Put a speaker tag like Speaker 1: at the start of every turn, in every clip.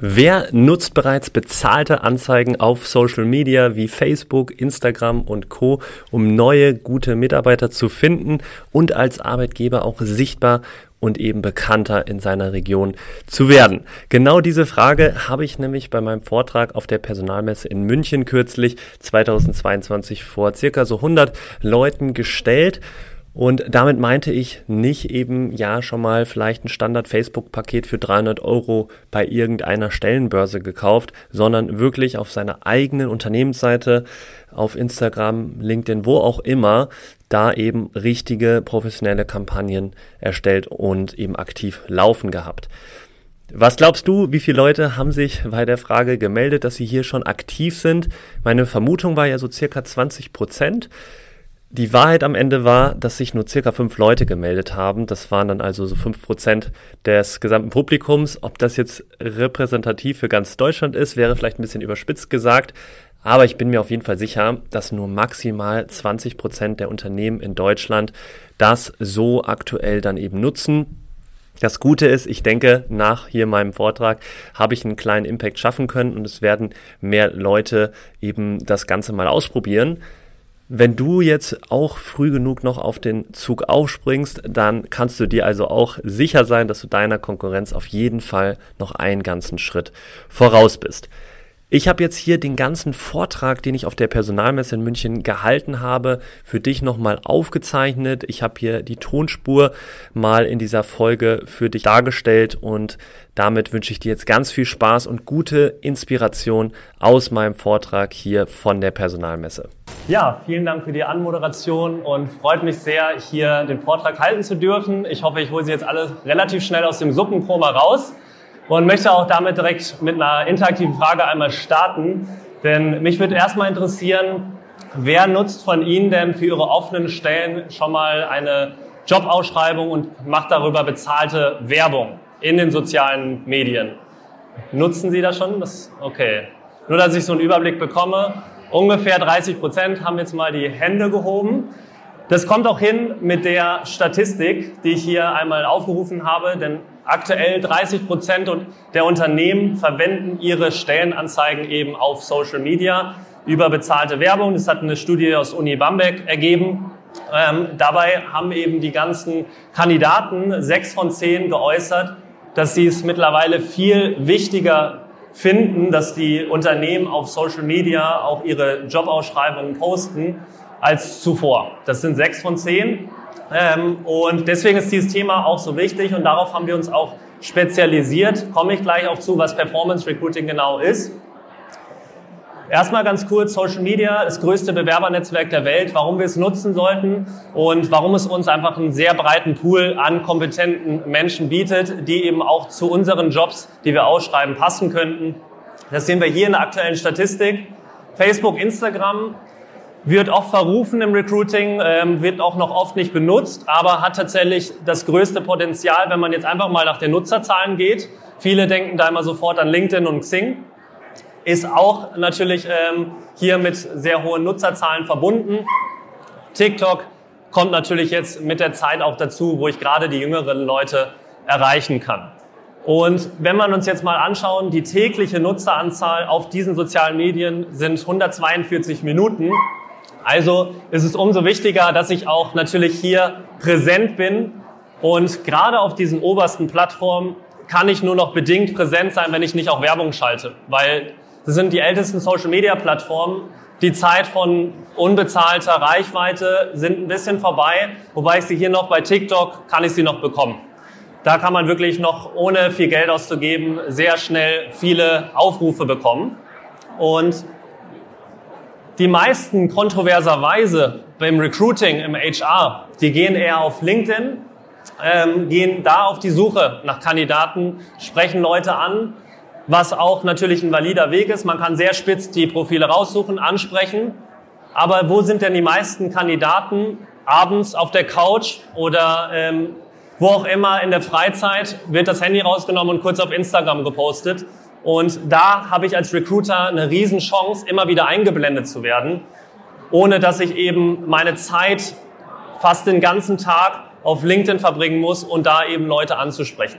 Speaker 1: Wer nutzt bereits bezahlte Anzeigen auf Social Media wie Facebook, Instagram und Co, um neue gute Mitarbeiter zu finden und als Arbeitgeber auch sichtbar und eben bekannter in seiner Region zu werden? Genau diese Frage habe ich nämlich bei meinem Vortrag auf der Personalmesse in München kürzlich 2022 vor circa so 100 Leuten gestellt. Und damit meinte ich nicht eben, ja, schon mal vielleicht ein Standard-Facebook-Paket für 300 Euro bei irgendeiner Stellenbörse gekauft, sondern wirklich auf seiner eigenen Unternehmensseite, auf Instagram, LinkedIn, wo auch immer, da eben richtige professionelle Kampagnen erstellt und eben aktiv laufen gehabt. Was glaubst du, wie viele Leute haben sich bei der Frage gemeldet, dass sie hier schon aktiv sind? Meine Vermutung war ja so circa 20 Prozent. Die Wahrheit am Ende war, dass sich nur circa fünf Leute gemeldet haben. Das waren dann also so fünf Prozent des gesamten Publikums. Ob das jetzt repräsentativ für ganz Deutschland ist, wäre vielleicht ein bisschen überspitzt gesagt. Aber ich bin mir auf jeden Fall sicher, dass nur maximal 20 Prozent der Unternehmen in Deutschland das so aktuell dann eben nutzen. Das Gute ist, ich denke, nach hier meinem Vortrag habe ich einen kleinen Impact schaffen können und es werden mehr Leute eben das Ganze mal ausprobieren. Wenn du jetzt auch früh genug noch auf den Zug aufspringst, dann kannst du dir also auch sicher sein, dass du deiner Konkurrenz auf jeden Fall noch einen ganzen Schritt voraus bist. Ich habe jetzt hier den ganzen Vortrag, den ich auf der Personalmesse in München gehalten habe, für dich nochmal aufgezeichnet. Ich habe hier die Tonspur mal in dieser Folge für dich dargestellt und damit wünsche ich dir jetzt ganz viel Spaß und gute Inspiration aus meinem Vortrag hier von der Personalmesse.
Speaker 2: Ja, vielen Dank für die Anmoderation und freut mich sehr, hier den Vortrag halten zu dürfen. Ich hoffe, ich hole Sie jetzt alle relativ schnell aus dem Suppenkoma raus und möchte auch damit direkt mit einer interaktiven Frage einmal starten. Denn mich würde erstmal interessieren, wer nutzt von Ihnen denn für Ihre offenen Stellen schon mal eine Jobausschreibung und macht darüber bezahlte Werbung in den sozialen Medien? Nutzen Sie das schon? Das, okay. Nur, dass ich so einen Überblick bekomme. Ungefähr 30 Prozent haben jetzt mal die Hände gehoben. Das kommt auch hin mit der Statistik, die ich hier einmal aufgerufen habe, denn aktuell 30 Prozent der Unternehmen verwenden ihre Stellenanzeigen eben auf Social Media über bezahlte Werbung. Das hat eine Studie aus Uni Bamberg ergeben. Ähm, dabei haben eben die ganzen Kandidaten, sechs von zehn, geäußert, dass sie es mittlerweile viel wichtiger finden, dass die Unternehmen auf Social Media auch ihre Jobausschreibungen posten, als zuvor. Das sind sechs von zehn. Ähm, und deswegen ist dieses Thema auch so wichtig und darauf haben wir uns auch spezialisiert. Komme ich gleich auch zu, was Performance Recruiting genau ist. Erstmal ganz kurz, Social Media, das größte Bewerbernetzwerk der Welt, warum wir es nutzen sollten und warum es uns einfach einen sehr breiten Pool an kompetenten Menschen bietet, die eben auch zu unseren Jobs, die wir ausschreiben, passen könnten. Das sehen wir hier in der aktuellen Statistik. Facebook, Instagram wird oft verrufen im Recruiting, ähm, wird auch noch oft nicht benutzt, aber hat tatsächlich das größte Potenzial, wenn man jetzt einfach mal nach den Nutzerzahlen geht. Viele denken da immer sofort an LinkedIn und Xing. Ist auch natürlich ähm, hier mit sehr hohen Nutzerzahlen verbunden. TikTok kommt natürlich jetzt mit der Zeit auch dazu, wo ich gerade die jüngeren Leute erreichen kann. Und wenn man uns jetzt mal anschauen, die tägliche Nutzeranzahl auf diesen sozialen Medien sind 142 Minuten. Also ist es umso wichtiger, dass ich auch natürlich hier präsent bin. Und gerade auf diesen obersten Plattformen kann ich nur noch bedingt präsent sein, wenn ich nicht auch Werbung schalte. Weil das sind die ältesten Social-Media-Plattformen. Die Zeit von unbezahlter Reichweite sind ein bisschen vorbei, wobei ich sie hier noch bei TikTok kann ich sie noch bekommen. Da kann man wirklich noch ohne viel Geld auszugeben sehr schnell viele Aufrufe bekommen. Und die meisten kontroverserweise beim Recruiting im HR, die gehen eher auf LinkedIn, ähm, gehen da auf die Suche nach Kandidaten, sprechen Leute an, was auch natürlich ein valider Weg ist. Man kann sehr spitz die Profile raussuchen, ansprechen. Aber wo sind denn die meisten Kandidaten? abends auf der Couch oder ähm, wo auch immer in der Freizeit wird das Handy rausgenommen und kurz auf Instagram gepostet. Und da habe ich als Recruiter eine Riesenchance, immer wieder eingeblendet zu werden, ohne dass ich eben meine Zeit fast den ganzen Tag auf LinkedIn verbringen muss und da eben Leute anzusprechen.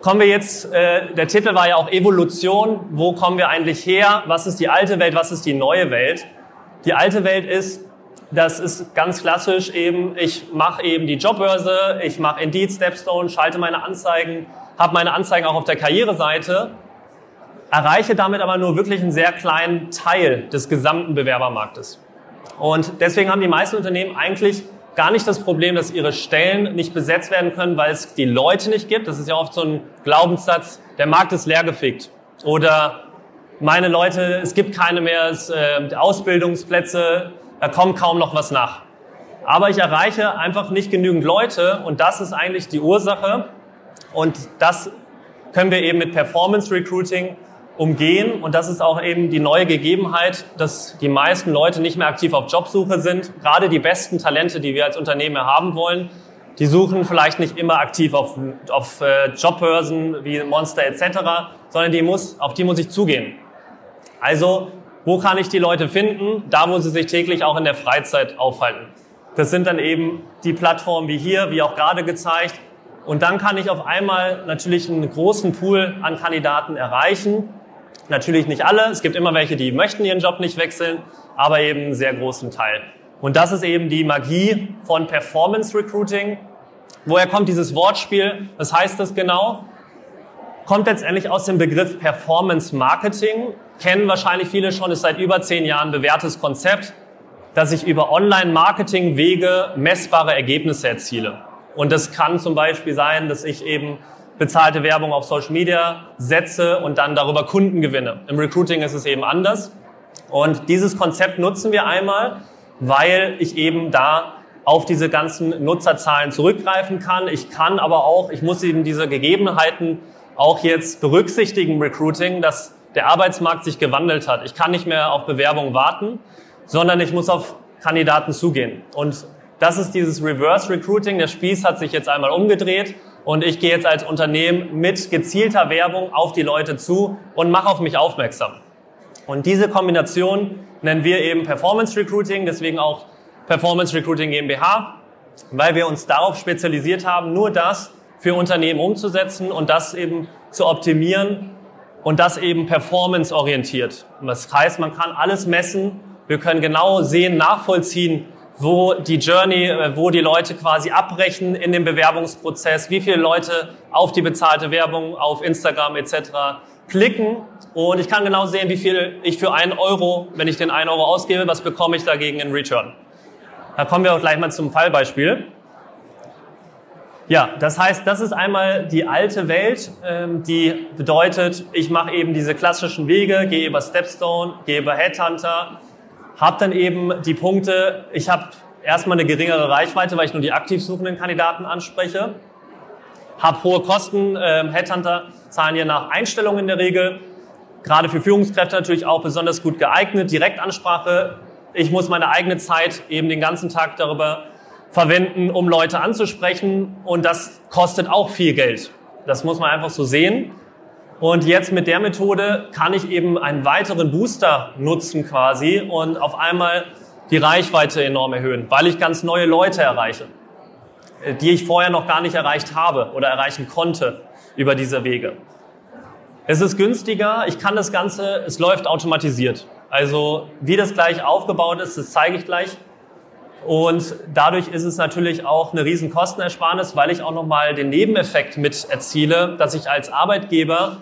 Speaker 2: Kommen wir jetzt, äh, der Titel war ja auch Evolution. Wo kommen wir eigentlich her? Was ist die alte Welt? Was ist die neue Welt? Die alte Welt ist, das ist ganz klassisch eben, ich mache eben die Jobbörse, ich mache Indeed, Stepstone, schalte meine Anzeigen, habe meine Anzeigen auch auf der Karriereseite, erreiche damit aber nur wirklich einen sehr kleinen Teil des gesamten Bewerbermarktes. Und deswegen haben die meisten Unternehmen eigentlich gar nicht das Problem, dass ihre Stellen nicht besetzt werden können, weil es die Leute nicht gibt. Das ist ja oft so ein Glaubenssatz, der Markt ist leergefegt. Oder meine Leute, es gibt keine mehr es, äh, Ausbildungsplätze, da kommt kaum noch was nach. Aber ich erreiche einfach nicht genügend Leute und das ist eigentlich die Ursache. Und das können wir eben mit Performance Recruiting umgehen. Und das ist auch eben die neue Gegebenheit, dass die meisten Leute nicht mehr aktiv auf Jobsuche sind. Gerade die besten Talente, die wir als Unternehmen haben wollen, die suchen vielleicht nicht immer aktiv auf, auf äh, Jobbörsen wie Monster etc., sondern die muss, auf die muss ich zugehen. Also, wo kann ich die Leute finden? Da, wo sie sich täglich auch in der Freizeit aufhalten. Das sind dann eben die Plattformen wie hier, wie auch gerade gezeigt. Und dann kann ich auf einmal natürlich einen großen Pool an Kandidaten erreichen Natürlich nicht alle. Es gibt immer welche, die möchten ihren Job nicht wechseln, aber eben einen sehr großen Teil. Und das ist eben die Magie von Performance Recruiting. Woher kommt dieses Wortspiel? Was heißt das genau? Kommt letztendlich aus dem Begriff Performance Marketing. Kennen wahrscheinlich viele schon, ist seit über zehn Jahren bewährtes Konzept, dass ich über Online-Marketing-Wege messbare Ergebnisse erziele. Und das kann zum Beispiel sein, dass ich eben bezahlte Werbung auf Social Media setze und dann darüber Kunden gewinne. Im Recruiting ist es eben anders. Und dieses Konzept nutzen wir einmal, weil ich eben da auf diese ganzen Nutzerzahlen zurückgreifen kann. Ich kann aber auch, ich muss eben diese Gegebenheiten auch jetzt berücksichtigen Recruiting, dass der Arbeitsmarkt sich gewandelt hat. Ich kann nicht mehr auf Bewerbungen warten, sondern ich muss auf Kandidaten zugehen. Und das ist dieses Reverse Recruiting. Der Spieß hat sich jetzt einmal umgedreht und ich gehe jetzt als Unternehmen mit gezielter Werbung auf die Leute zu und mache auf mich aufmerksam. Und diese Kombination nennen wir eben Performance Recruiting, deswegen auch Performance Recruiting GmbH, weil wir uns darauf spezialisiert haben, nur das für Unternehmen umzusetzen und das eben zu optimieren und das eben performance-orientiert. Das heißt, man kann alles messen, wir können genau sehen, nachvollziehen, wo die Journey, äh, wo die Leute quasi abbrechen in dem Bewerbungsprozess, wie viele Leute auf die bezahlte Werbung auf Instagram etc. klicken und ich kann genau sehen, wie viel ich für einen Euro, wenn ich den einen Euro ausgebe, was bekomme ich dagegen in Return. Da kommen wir auch gleich mal zum Fallbeispiel. Ja, das heißt, das ist einmal die alte Welt, ähm, die bedeutet, ich mache eben diese klassischen Wege, gehe über Stepstone, gehe über Headhunter, habe dann eben die Punkte, ich habe erstmal eine geringere Reichweite, weil ich nur die aktiv suchenden Kandidaten anspreche, habe hohe Kosten, äh, Headhunter zahlen hier nach Einstellungen in der Regel, gerade für Führungskräfte natürlich auch besonders gut geeignet, Direktansprache, ich muss meine eigene Zeit eben den ganzen Tag darüber verwenden, um Leute anzusprechen. Und das kostet auch viel Geld. Das muss man einfach so sehen. Und jetzt mit der Methode kann ich eben einen weiteren Booster nutzen quasi und auf einmal die Reichweite enorm erhöhen, weil ich ganz neue Leute erreiche, die ich vorher noch gar nicht erreicht habe oder erreichen konnte über diese Wege. Es ist günstiger, ich kann das Ganze, es läuft automatisiert. Also wie das gleich aufgebaut ist, das zeige ich gleich. Und dadurch ist es natürlich auch eine riesen Kostenersparnis, weil ich auch nochmal den Nebeneffekt mit erziele, dass ich als Arbeitgeber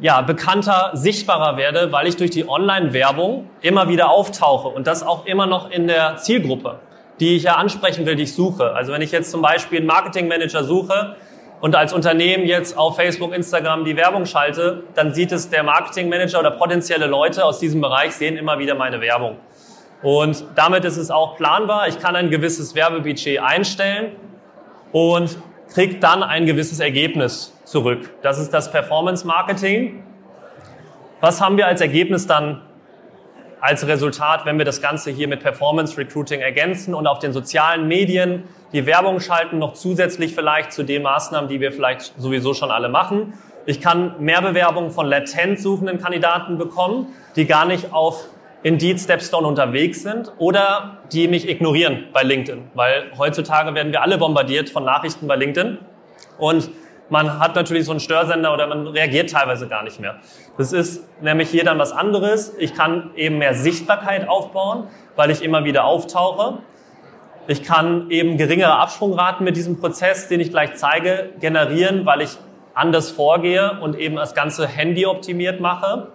Speaker 2: ja, bekannter, sichtbarer werde, weil ich durch die Online-Werbung immer wieder auftauche und das auch immer noch in der Zielgruppe, die ich ja ansprechen will, die ich suche. Also wenn ich jetzt zum Beispiel einen Marketingmanager suche und als Unternehmen jetzt auf Facebook, Instagram die Werbung schalte, dann sieht es der Marketingmanager oder potenzielle Leute aus diesem Bereich sehen immer wieder meine Werbung. Und damit ist es auch planbar. Ich kann ein gewisses Werbebudget einstellen und kriege dann ein gewisses Ergebnis zurück. Das ist das Performance Marketing. Was haben wir als Ergebnis dann als Resultat, wenn wir das Ganze hier mit Performance Recruiting ergänzen und auf den sozialen Medien die Werbung schalten, noch zusätzlich vielleicht zu den Maßnahmen, die wir vielleicht sowieso schon alle machen. Ich kann mehr Bewerbungen von latent suchenden Kandidaten bekommen, die gar nicht auf Indeed Stepstone unterwegs sind oder die mich ignorieren bei LinkedIn, weil heutzutage werden wir alle bombardiert von Nachrichten bei LinkedIn und man hat natürlich so einen Störsender oder man reagiert teilweise gar nicht mehr. Das ist nämlich hier dann was anderes. Ich kann eben mehr Sichtbarkeit aufbauen, weil ich immer wieder auftauche. Ich kann eben geringere Absprungraten mit diesem Prozess, den ich gleich zeige, generieren, weil ich anders vorgehe und eben das ganze Handy optimiert mache.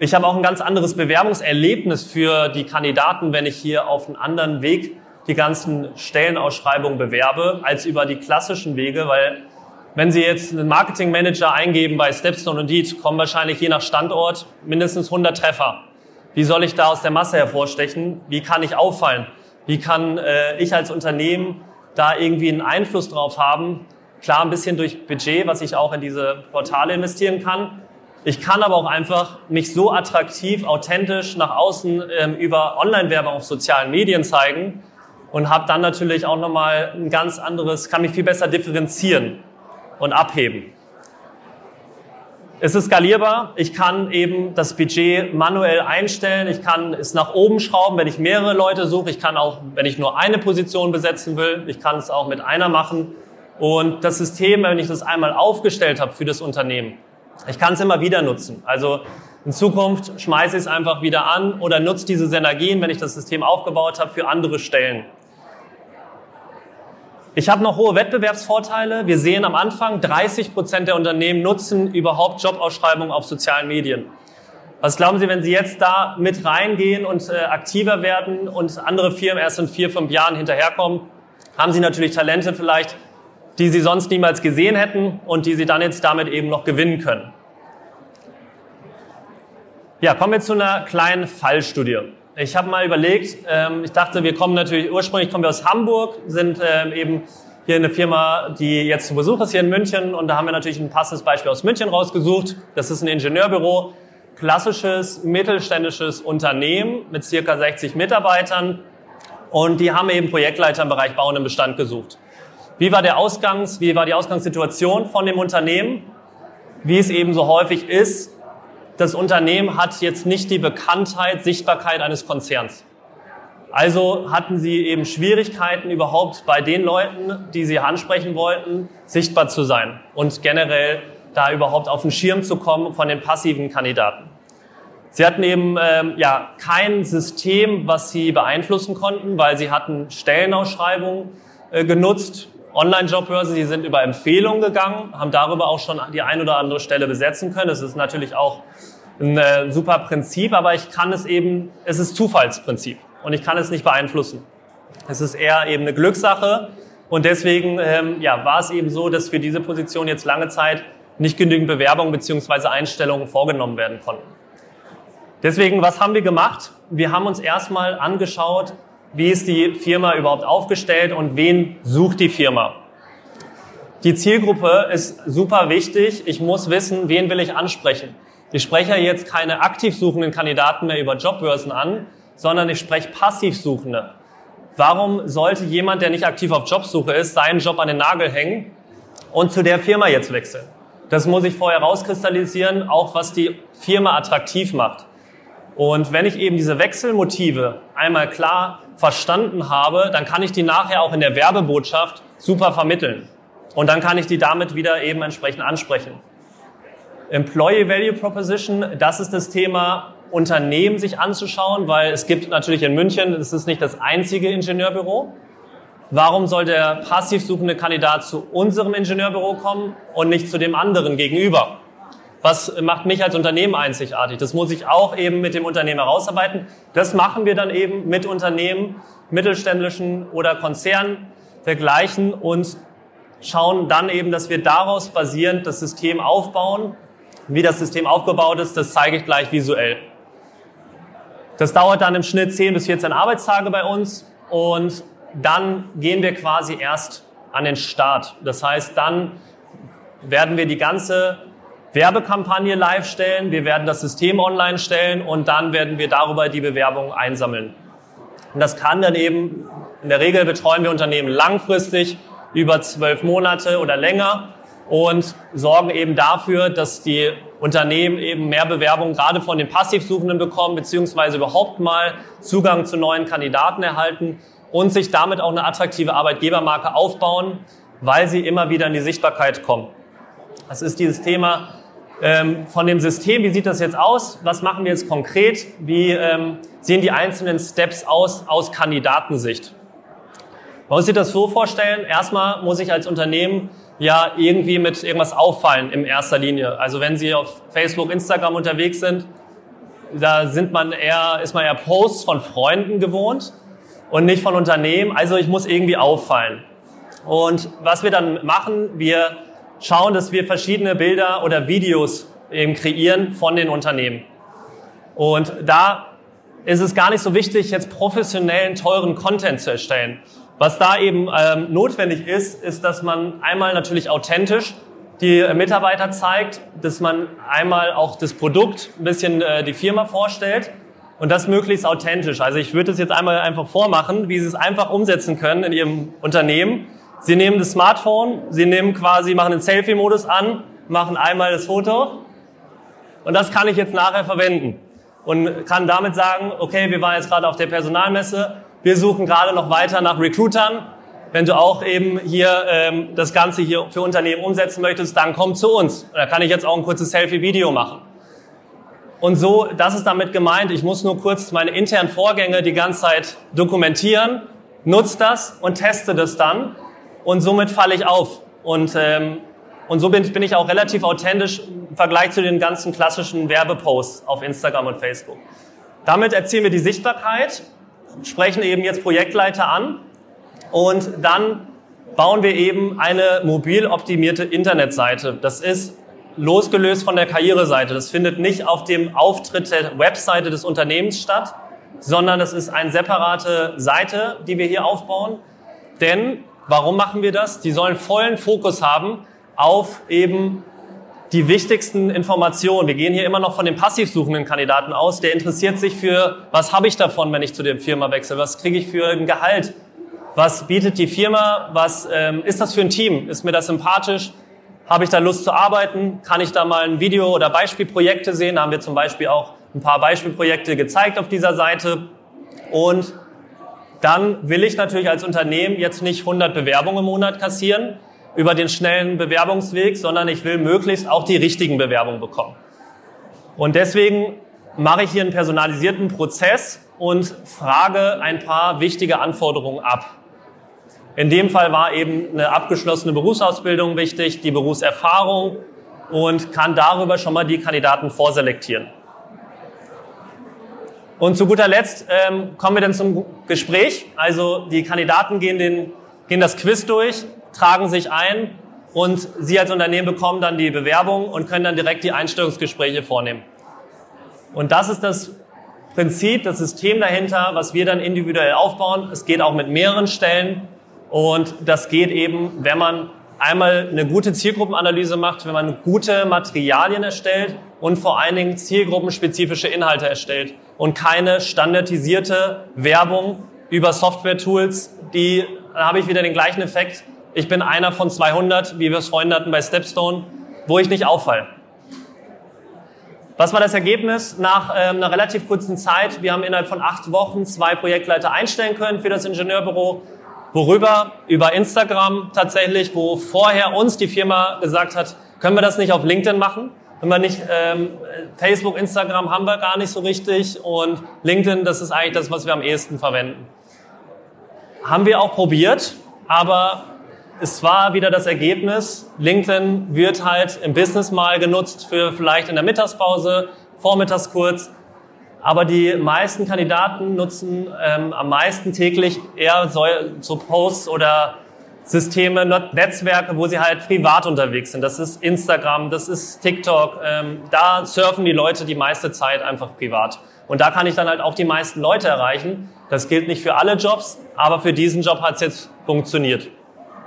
Speaker 2: Ich habe auch ein ganz anderes Bewerbungserlebnis für die Kandidaten, wenn ich hier auf einen anderen Weg die ganzen Stellenausschreibungen bewerbe, als über die klassischen Wege, weil wenn Sie jetzt einen Marketingmanager eingeben bei Stepstone und Deed, kommen wahrscheinlich je nach Standort mindestens 100 Treffer. Wie soll ich da aus der Masse hervorstechen? Wie kann ich auffallen? Wie kann äh, ich als Unternehmen da irgendwie einen Einfluss drauf haben? Klar, ein bisschen durch Budget, was ich auch in diese Portale investieren kann. Ich kann aber auch einfach mich so attraktiv, authentisch nach außen ähm, über Online-Werbung auf sozialen Medien zeigen und habe dann natürlich auch nochmal ein ganz anderes, kann mich viel besser differenzieren und abheben. Es ist skalierbar. Ich kann eben das Budget manuell einstellen. Ich kann es nach oben schrauben, wenn ich mehrere Leute suche. Ich kann auch, wenn ich nur eine Position besetzen will, ich kann es auch mit einer machen. Und das System, wenn ich das einmal aufgestellt habe für das Unternehmen, ich kann es immer wieder nutzen. Also in Zukunft schmeiße ich es einfach wieder an oder nutze diese Synergien, wenn ich das System aufgebaut habe, für andere Stellen. Ich habe noch hohe Wettbewerbsvorteile. Wir sehen am Anfang, 30 Prozent der Unternehmen nutzen überhaupt Jobausschreibungen auf sozialen Medien. Was glauben Sie, wenn Sie jetzt da mit reingehen und äh, aktiver werden und andere Firmen erst in vier, fünf Jahren hinterherkommen, haben Sie natürlich Talente vielleicht, die Sie sonst niemals gesehen hätten und die Sie dann jetzt damit eben noch gewinnen können. Ja, kommen wir zu einer kleinen Fallstudie. Ich habe mal überlegt, ähm, ich dachte, wir kommen natürlich, ursprünglich kommen wir aus Hamburg, sind ähm, eben hier eine Firma, die jetzt zu Besuch ist hier in München und da haben wir natürlich ein passendes Beispiel aus München rausgesucht. Das ist ein Ingenieurbüro, klassisches mittelständisches Unternehmen mit circa 60 Mitarbeitern und die haben eben Projektleiter im Bereich Bau und Bestand gesucht. Wie war der Ausgangs, wie war die Ausgangssituation von dem Unternehmen? Wie es eben so häufig ist, das Unternehmen hat jetzt nicht die Bekanntheit, Sichtbarkeit eines Konzerns. Also hatten sie eben Schwierigkeiten überhaupt bei den Leuten, die sie ansprechen wollten, sichtbar zu sein und generell da überhaupt auf den Schirm zu kommen von den passiven Kandidaten. Sie hatten eben ähm, ja kein System, was sie beeinflussen konnten, weil sie hatten Stellenausschreibungen äh, genutzt, Online-Jobbörse, sie sind über Empfehlungen gegangen, haben darüber auch schon die ein oder andere Stelle besetzen können. Das ist natürlich auch ein äh, super Prinzip, aber ich kann es eben, es ist Zufallsprinzip und ich kann es nicht beeinflussen. Es ist eher eben eine Glückssache und deswegen ähm, ja, war es eben so, dass für diese Position jetzt lange Zeit nicht genügend Bewerbungen beziehungsweise Einstellungen vorgenommen werden konnten. Deswegen, was haben wir gemacht? Wir haben uns erstmal angeschaut, wie ist die Firma überhaupt aufgestellt und wen sucht die Firma. Die Zielgruppe ist super wichtig. Ich muss wissen, wen will ich ansprechen. Ich spreche jetzt keine aktiv suchenden Kandidaten mehr über Jobbörsen an, sondern ich spreche passiv Suchende. Warum sollte jemand, der nicht aktiv auf Jobsuche ist, seinen Job an den Nagel hängen und zu der Firma jetzt wechseln? Das muss ich vorher rauskristallisieren, auch was die Firma attraktiv macht. Und wenn ich eben diese Wechselmotive einmal klar verstanden habe, dann kann ich die nachher auch in der Werbebotschaft super vermitteln. Und dann kann ich die damit wieder eben entsprechend ansprechen. Employee Value Proposition, das ist das Thema, Unternehmen sich anzuschauen, weil es gibt natürlich in München, das ist nicht das einzige Ingenieurbüro. Warum soll der passiv suchende Kandidat zu unserem Ingenieurbüro kommen und nicht zu dem anderen gegenüber? Was macht mich als Unternehmen einzigartig? Das muss ich auch eben mit dem Unternehmen herausarbeiten. Das machen wir dann eben mit Unternehmen, mittelständischen oder Konzernen dergleichen und schauen dann eben, dass wir daraus basierend das System aufbauen. Wie das System aufgebaut ist, das zeige ich gleich visuell. Das dauert dann im Schnitt 10 bis 14 Arbeitstage bei uns und dann gehen wir quasi erst an den Start. Das heißt, dann werden wir die ganze Werbekampagne live stellen, wir werden das System online stellen und dann werden wir darüber die Bewerbung einsammeln. Und das kann dann eben, in der Regel betreuen wir Unternehmen langfristig, über zwölf Monate oder länger und sorgen eben dafür, dass die Unternehmen eben mehr Bewerbungen gerade von den Passivsuchenden bekommen, beziehungsweise überhaupt mal Zugang zu neuen Kandidaten erhalten und sich damit auch eine attraktive Arbeitgebermarke aufbauen, weil sie immer wieder in die Sichtbarkeit kommen. Das ist dieses Thema ähm, von dem System. Wie sieht das jetzt aus? Was machen wir jetzt konkret? Wie ähm, sehen die einzelnen Steps aus aus Kandidatensicht? Man muss sich das so vorstellen. Erstmal muss ich als Unternehmen ja irgendwie mit irgendwas auffallen in erster Linie. Also wenn Sie auf Facebook, Instagram unterwegs sind, da sind man eher, ist man eher Posts von Freunden gewohnt und nicht von Unternehmen. Also ich muss irgendwie auffallen. Und was wir dann machen, wir schauen, dass wir verschiedene Bilder oder Videos eben kreieren von den Unternehmen. Und da ist es gar nicht so wichtig, jetzt professionellen, teuren Content zu erstellen. Was da eben ähm, notwendig ist, ist, dass man einmal natürlich authentisch die Mitarbeiter zeigt, dass man einmal auch das Produkt, ein bisschen äh, die Firma vorstellt und das möglichst authentisch. Also ich würde es jetzt einmal einfach vormachen, wie Sie es einfach umsetzen können in Ihrem Unternehmen. Sie nehmen das Smartphone, Sie nehmen quasi, machen den Selfie-Modus an, machen einmal das Foto und das kann ich jetzt nachher verwenden und kann damit sagen, okay, wir waren jetzt gerade auf der Personalmesse, wir suchen gerade noch weiter nach Recruitern. Wenn du auch eben hier ähm, das Ganze hier für Unternehmen umsetzen möchtest, dann komm zu uns. Da kann ich jetzt auch ein kurzes Selfie-Video machen. Und so, das ist damit gemeint. Ich muss nur kurz meine internen Vorgänge die ganze Zeit dokumentieren, nutze das und teste das dann. Und somit falle ich auf. Und, ähm, und so bin, bin ich auch relativ authentisch im Vergleich zu den ganzen klassischen Werbeposts auf Instagram und Facebook. Damit erzielen wir die Sichtbarkeit sprechen eben jetzt Projektleiter an und dann bauen wir eben eine mobil optimierte Internetseite. Das ist losgelöst von der Karriereseite. Das findet nicht auf dem Auftritt der Webseite des Unternehmens statt, sondern das ist eine separate Seite, die wir hier aufbauen. Denn warum machen wir das? Die sollen vollen Fokus haben auf eben die wichtigsten Informationen. Wir gehen hier immer noch von dem passiv suchenden Kandidaten aus. Der interessiert sich für, was habe ich davon, wenn ich zu der Firma wechsle? Was kriege ich für ein Gehalt? Was bietet die Firma? Was ähm, ist das für ein Team? Ist mir das sympathisch? Habe ich da Lust zu arbeiten? Kann ich da mal ein Video oder Beispielprojekte sehen? Da haben wir zum Beispiel auch ein paar Beispielprojekte gezeigt auf dieser Seite. Und dann will ich natürlich als Unternehmen jetzt nicht 100 Bewerbungen im Monat kassieren, über den schnellen Bewerbungsweg, sondern ich will möglichst auch die richtigen Bewerbungen bekommen. Und deswegen mache ich hier einen personalisierten Prozess und frage ein paar wichtige Anforderungen ab. In dem Fall war eben eine abgeschlossene Berufsausbildung wichtig, die Berufserfahrung und kann darüber schon mal die Kandidaten vorselektieren. Und zu guter Letzt ähm, kommen wir dann zum Gespräch. Also die Kandidaten gehen, den, gehen das Quiz durch tragen sich ein und Sie als Unternehmen bekommen dann die Bewerbung und können dann direkt die Einstellungsgespräche vornehmen. Und das ist das Prinzip, das System dahinter, was wir dann individuell aufbauen. Es geht auch mit mehreren Stellen und das geht eben, wenn man einmal eine gute Zielgruppenanalyse macht, wenn man gute Materialien erstellt und vor allen Dingen zielgruppenspezifische Inhalte erstellt und keine standardisierte Werbung über Software-Tools, die, dann habe ich wieder den gleichen Effekt, ich bin einer von 200, wie wir es vorhin hatten bei Stepstone, wo ich nicht auffalle. Was war das Ergebnis nach ähm, einer relativ kurzen Zeit? Wir haben innerhalb von acht Wochen zwei Projektleiter einstellen können für das Ingenieurbüro. Worüber? Über Instagram tatsächlich, wo vorher uns die Firma gesagt hat, können wir das nicht auf LinkedIn machen? Wenn wir nicht, ähm, Facebook, Instagram haben wir gar nicht so richtig und LinkedIn, das ist eigentlich das, was wir am ehesten verwenden. Haben wir auch probiert, aber es war wieder das Ergebnis, LinkedIn wird halt im Business mal genutzt für vielleicht in der Mittagspause, vormittags kurz. Aber die meisten Kandidaten nutzen ähm, am meisten täglich eher so, so Posts oder Systeme, Netzwerke, wo sie halt privat unterwegs sind. Das ist Instagram, das ist TikTok. Ähm, da surfen die Leute die meiste Zeit einfach privat. Und da kann ich dann halt auch die meisten Leute erreichen. Das gilt nicht für alle Jobs, aber für diesen Job hat es jetzt funktioniert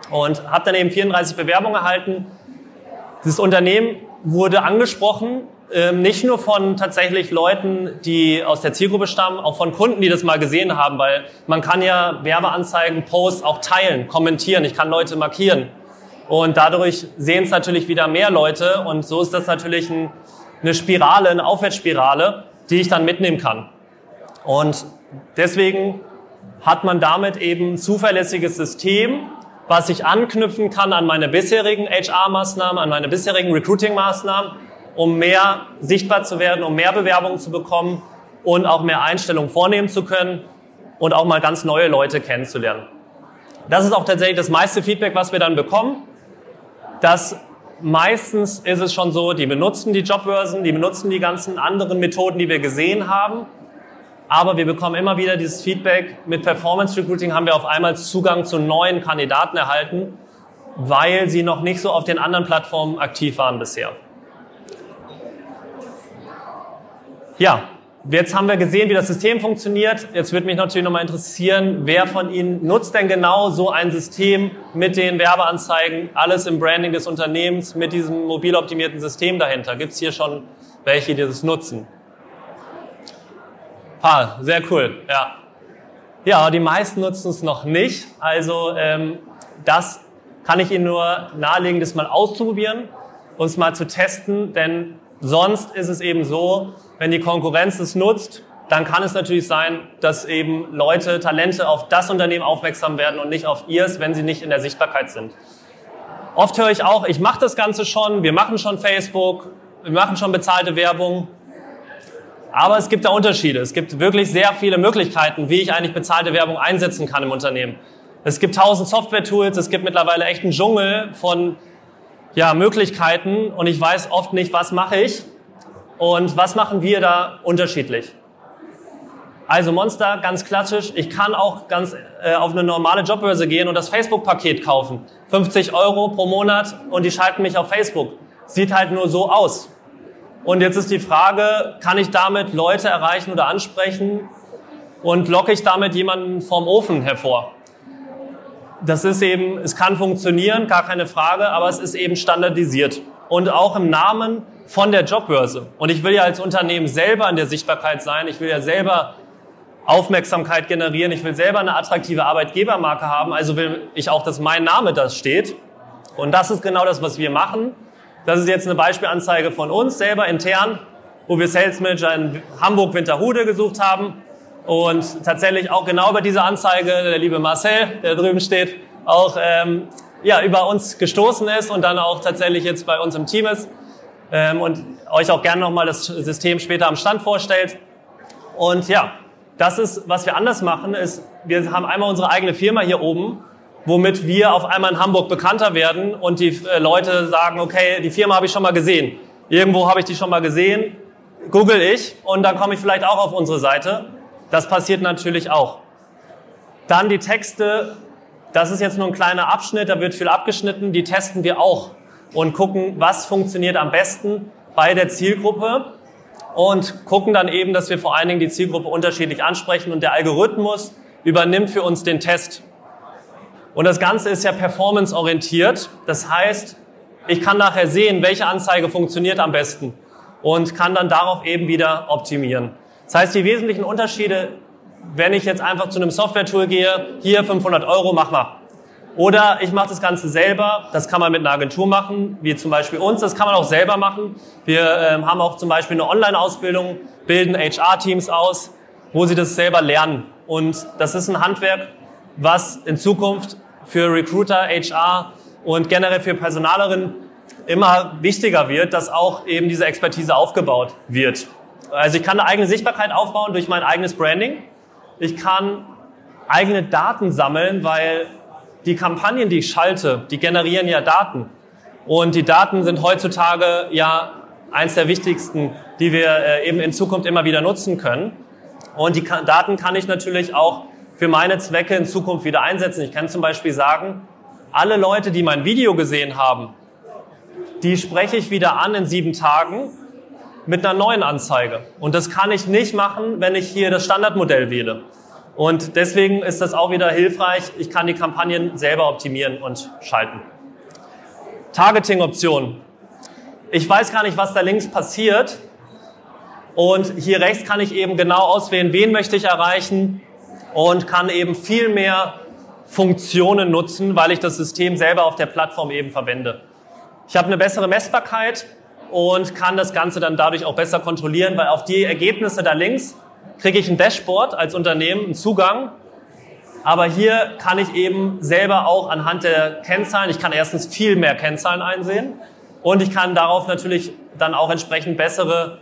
Speaker 2: und habe dann eben 34 Bewerbungen erhalten. Das Unternehmen wurde angesprochen, ähm, nicht nur von tatsächlich Leuten, die aus der Zielgruppe stammen, auch von Kunden, die das mal gesehen haben, weil man kann ja Werbeanzeigen, Posts auch teilen, kommentieren, ich kann Leute markieren. Und dadurch sehen es natürlich wieder mehr Leute und so ist das natürlich ein, eine Spirale, eine Aufwärtsspirale, die ich dann mitnehmen kann. Und deswegen hat man damit eben ein zuverlässiges System, was ich anknüpfen kann an meine bisherigen HR-Maßnahmen, an meine bisherigen Recruiting-Maßnahmen, um mehr sichtbar zu werden, um mehr Bewerbungen zu bekommen und auch mehr Einstellungen vornehmen zu können und auch mal ganz neue Leute kennenzulernen. Das ist auch tatsächlich das meiste Feedback, was wir dann bekommen dass meistens ist es schon so, die benutzen die Jobbörsen, die benutzen die ganzen anderen Methoden, die wir gesehen haben. Aber wir bekommen immer wieder dieses Feedback, mit Performance Recruiting haben wir auf einmal Zugang zu neuen Kandidaten erhalten, weil sie noch nicht so auf den anderen Plattformen aktiv waren bisher. Ja, Jetzt haben wir gesehen, wie das System funktioniert. Jetzt würde mich natürlich nochmal interessieren, wer von Ihnen nutzt denn genau so ein System mit den Werbeanzeigen, alles im Branding des Unternehmens, mit diesem mobil optimierten System dahinter? Gibt es hier schon welche, die das nutzen? Ah, sehr cool, ja. Ja, die meisten nutzen es noch nicht. Also ähm, das kann ich Ihnen nur nahelegen, das mal auszuprobieren, uns mal zu testen, denn sonst ist es eben so, wenn die Konkurrenz es nutzt, dann kann es natürlich sein, dass eben Leute, Talente auf das Unternehmen aufmerksam werden und nicht auf ihrs, wenn sie nicht in der Sichtbarkeit sind. Oft höre ich auch, ich mache das Ganze schon, wir machen schon Facebook, wir machen schon bezahlte Werbung. Aber es gibt da Unterschiede. Es gibt wirklich sehr viele Möglichkeiten, wie ich eigentlich bezahlte Werbung einsetzen kann im Unternehmen. Es gibt tausend Software-Tools, es gibt mittlerweile echt einen Dschungel von ja, Möglichkeiten und ich weiß oft nicht, was mache ich. Und was machen wir da unterschiedlich? Also Monster, ganz klassisch. Ich kann auch ganz äh, auf eine normale Jobbörse gehen und das Facebook-Paket kaufen. 50 Euro pro Monat und die schalten mich auf Facebook. Sieht halt nur so aus. Und jetzt ist die Frage, kann ich damit Leute erreichen oder ansprechen und locke ich damit jemanden vom Ofen hervor? Das ist eben, es kann funktionieren, gar keine Frage, aber es ist eben standardisiert. Und auch im Namen von der Jobbörse. Und ich will ja als Unternehmen selber in der Sichtbarkeit sein. Ich will ja selber Aufmerksamkeit generieren. Ich will selber eine attraktive Arbeitgebermarke haben. Also will ich auch, dass mein Name da steht. Und das ist genau das, was wir machen. Das ist jetzt eine Beispielanzeige von uns selber intern, wo wir Sales Manager in Hamburg-Winterhude gesucht haben. Und tatsächlich auch genau über diese Anzeige, der liebe Marcel, der drüben steht, auch ähm, ja, über uns gestoßen ist und dann auch tatsächlich jetzt bei uns im Team ist ähm, und euch auch gerne nochmal das System später am Stand vorstellt. Und ja, das ist, was wir anders machen, ist, wir haben einmal unsere eigene Firma hier oben, womit wir auf einmal in Hamburg bekannter werden und die äh, Leute sagen, okay, die Firma habe ich schon mal gesehen. Irgendwo habe ich die schon mal gesehen, google ich und dann komme ich vielleicht auch auf unsere Seite. Das passiert natürlich auch. Dann die Texte, das ist jetzt nur ein kleiner Abschnitt, da wird viel abgeschnitten, die testen wir auch und gucken, was funktioniert am besten bei der Zielgruppe und gucken dann eben, dass wir vor allen Dingen die Zielgruppe unterschiedlich ansprechen und der Algorithmus übernimmt für uns den Test. Und das Ganze ist ja performance-orientiert. Das heißt, ich kann nachher sehen, welche Anzeige funktioniert am besten und kann dann darauf eben wieder optimieren. Das heißt, die wesentlichen Unterschiede, wenn ich jetzt einfach zu einem Software-Tool gehe, hier 500 Euro, mach mal. Oder ich mache das Ganze selber. Das kann man mit einer Agentur machen, wie zum Beispiel uns. Das kann man auch selber machen. Wir ähm, haben auch zum Beispiel eine Online-Ausbildung, bilden HR-Teams aus, wo sie das selber lernen. Und das ist ein Handwerk, was in Zukunft für Recruiter, HR und generell für Personalerinnen immer wichtiger wird, dass auch eben diese Expertise aufgebaut wird. Also ich kann eine eigene Sichtbarkeit aufbauen durch mein eigenes Branding. Ich kann eigene Daten sammeln, weil die Kampagnen, die ich schalte, die generieren ja Daten. Und die Daten sind heutzutage ja eins der wichtigsten, die wir äh, eben in Zukunft immer wieder nutzen können. Und die Daten kann ich natürlich auch für meine Zwecke in Zukunft wieder einsetzen. Ich kann zum Beispiel sagen, alle Leute, die mein Video gesehen haben, die spreche ich wieder an in sieben Tagen mit einer neuen Anzeige. Und das kann ich nicht machen, wenn ich hier das Standardmodell wähle. Und deswegen ist das auch wieder hilfreich. Ich kann die Kampagnen selber optimieren und schalten. Targeting-Optionen. ich weiß gar nicht, was da links passiert. Und hier rechts kann ich eben genau auswählen, wen möchte ich erreichen und kann eben viel mehr Funktionen nutzen, weil ich das System selber auf der Plattform eben verwende. Ich habe eine bessere Messbarkeit und kann das Ganze dann dadurch auch besser kontrollieren, weil auf die Ergebnisse da links kriege ich ein Dashboard als Unternehmen, einen Zugang. Aber hier kann ich eben selber auch anhand der Kennzahlen, ich kann erstens viel mehr Kennzahlen einsehen und ich kann darauf natürlich dann auch entsprechend bessere,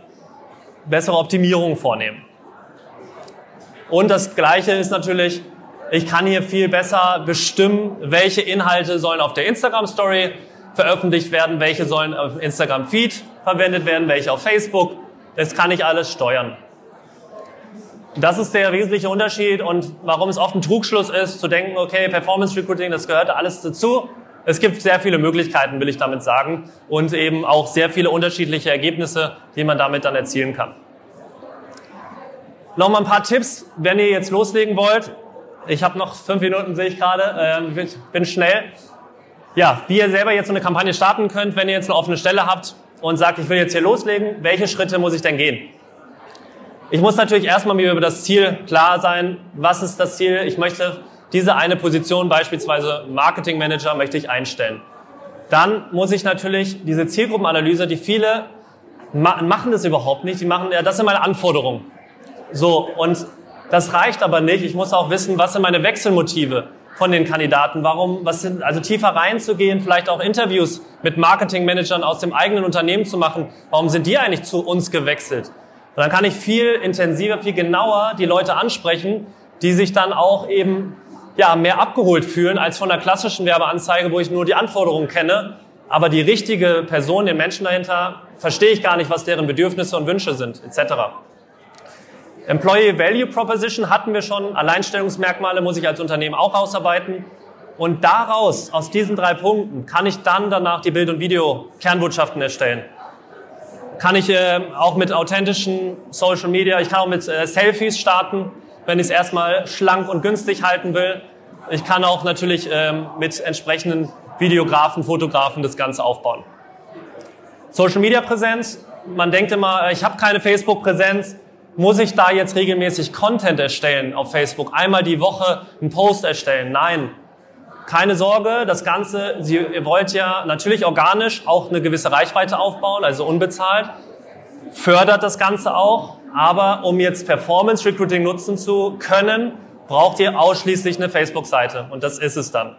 Speaker 2: bessere Optimierungen vornehmen. Und das Gleiche ist natürlich, ich kann hier viel besser bestimmen, welche Inhalte sollen auf der Instagram Story veröffentlicht werden, welche sollen auf Instagram Feed verwendet werden, welche auf Facebook. Das kann ich alles steuern. Das ist der wesentliche Unterschied und warum es oft ein Trugschluss ist, zu denken, okay, Performance Recruiting, das gehört alles dazu. Es gibt sehr viele Möglichkeiten, will ich damit sagen, und eben auch sehr viele unterschiedliche Ergebnisse, die man damit dann erzielen kann. Nochmal ein paar Tipps, wenn ihr jetzt loslegen wollt. Ich habe noch fünf Minuten, sehe ich gerade, äh, bin schnell. Ja, wie ihr selber jetzt so eine Kampagne starten könnt, wenn ihr jetzt eine offene Stelle habt und sagt, ich will jetzt hier loslegen, welche Schritte muss ich denn gehen? Ich muss natürlich erstmal mir über das Ziel klar sein. Was ist das Ziel? Ich möchte diese eine Position, beispielsweise Marketing Manager, möchte ich einstellen. Dann muss ich natürlich diese Zielgruppenanalyse, die viele machen das überhaupt nicht, die machen, ja, das sind meine Anforderungen. So, und das reicht aber nicht. Ich muss auch wissen, was sind meine Wechselmotive von den Kandidaten? Warum, was sind, also tiefer reinzugehen, vielleicht auch Interviews mit Marketingmanagern aus dem eigenen Unternehmen zu machen. Warum sind die eigentlich zu uns gewechselt? Und dann kann ich viel intensiver, viel genauer die Leute ansprechen, die sich dann auch eben ja, mehr abgeholt fühlen als von der klassischen Werbeanzeige, wo ich nur die Anforderungen kenne. Aber die richtige Person, den Menschen dahinter, verstehe ich gar nicht, was deren Bedürfnisse und Wünsche sind, etc. Employee Value Proposition hatten wir schon. Alleinstellungsmerkmale muss ich als Unternehmen auch ausarbeiten. Und daraus, aus diesen drei Punkten, kann ich dann danach die Bild- und Video-Kernbotschaften erstellen. Kann ich äh, auch mit authentischen Social Media, ich kann auch mit äh, Selfies starten, wenn ich es erstmal schlank und günstig halten will. Ich kann auch natürlich ähm, mit entsprechenden Videografen, Fotografen das Ganze aufbauen. Social Media Präsenz. Man denkt immer, ich habe keine Facebook-Präsenz muss ich da jetzt regelmäßig Content erstellen auf Facebook? Einmal die Woche einen Post erstellen? Nein. Keine Sorge, das Ganze, Sie, ihr wollt ja natürlich organisch auch eine gewisse Reichweite aufbauen, also unbezahlt. Fördert das Ganze auch. Aber um jetzt Performance Recruiting nutzen zu können, braucht ihr ausschließlich eine Facebook-Seite. Und das ist es dann.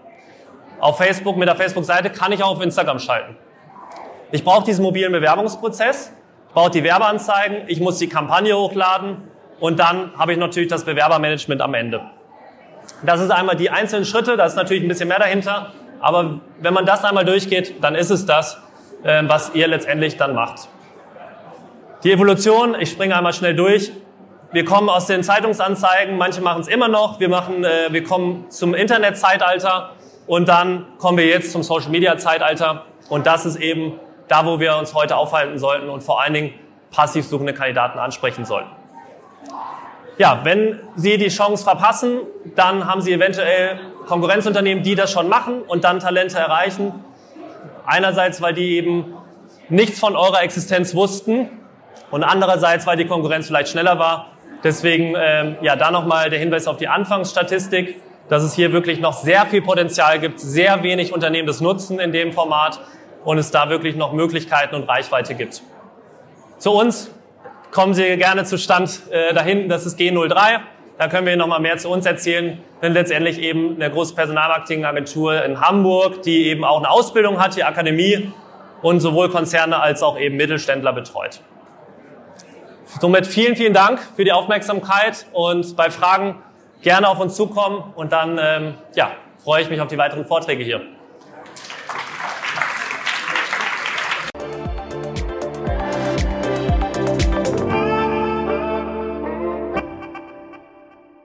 Speaker 2: Auf Facebook, mit der Facebook-Seite kann ich auch auf Instagram schalten. Ich brauche diesen mobilen Bewerbungsprozess baut die Werbeanzeigen, ich muss die Kampagne hochladen und dann habe ich natürlich das Bewerbermanagement am Ende. Das ist einmal die einzelnen Schritte, da ist natürlich ein bisschen mehr dahinter, aber wenn man das einmal durchgeht, dann ist es das, ähm, was ihr letztendlich dann macht. Die Evolution, ich springe einmal schnell durch. Wir kommen aus den Zeitungsanzeigen, manche machen es immer noch, wir, machen, äh, wir kommen zum Internetzeitalter und dann kommen wir jetzt zum Social-Media-Zeitalter und das ist eben da, wo wir uns heute aufhalten sollten und vor allen Dingen passiv suchende Kandidaten ansprechen sollten. Ja, wenn Sie die Chance verpassen, dann haben Sie eventuell Konkurrenzunternehmen, die das schon machen und dann Talente erreichen. Einerseits, weil die eben nichts von eurer Existenz wussten und andererseits, weil die Konkurrenz vielleicht schneller war. Deswegen ähm, ja, da nochmal der Hinweis auf die Anfangsstatistik, dass es hier wirklich noch sehr viel Potenzial gibt, sehr wenig Unternehmen das nutzen in dem Format und es da wirklich noch Möglichkeiten und Reichweite gibt. Zu uns kommen Sie gerne zu Stand äh, da hinten, das ist G03. Da können wir Ihnen noch mal mehr zu uns erzählen. Sind letztendlich eben eine große Personalmarketingagentur in Hamburg, die eben auch eine Ausbildung hat, die Akademie und sowohl Konzerne als auch eben Mittelständler betreut. Somit vielen, vielen Dank für die Aufmerksamkeit und bei Fragen gerne auf uns zukommen und dann ähm, ja, freue ich mich auf die weiteren Vorträge hier.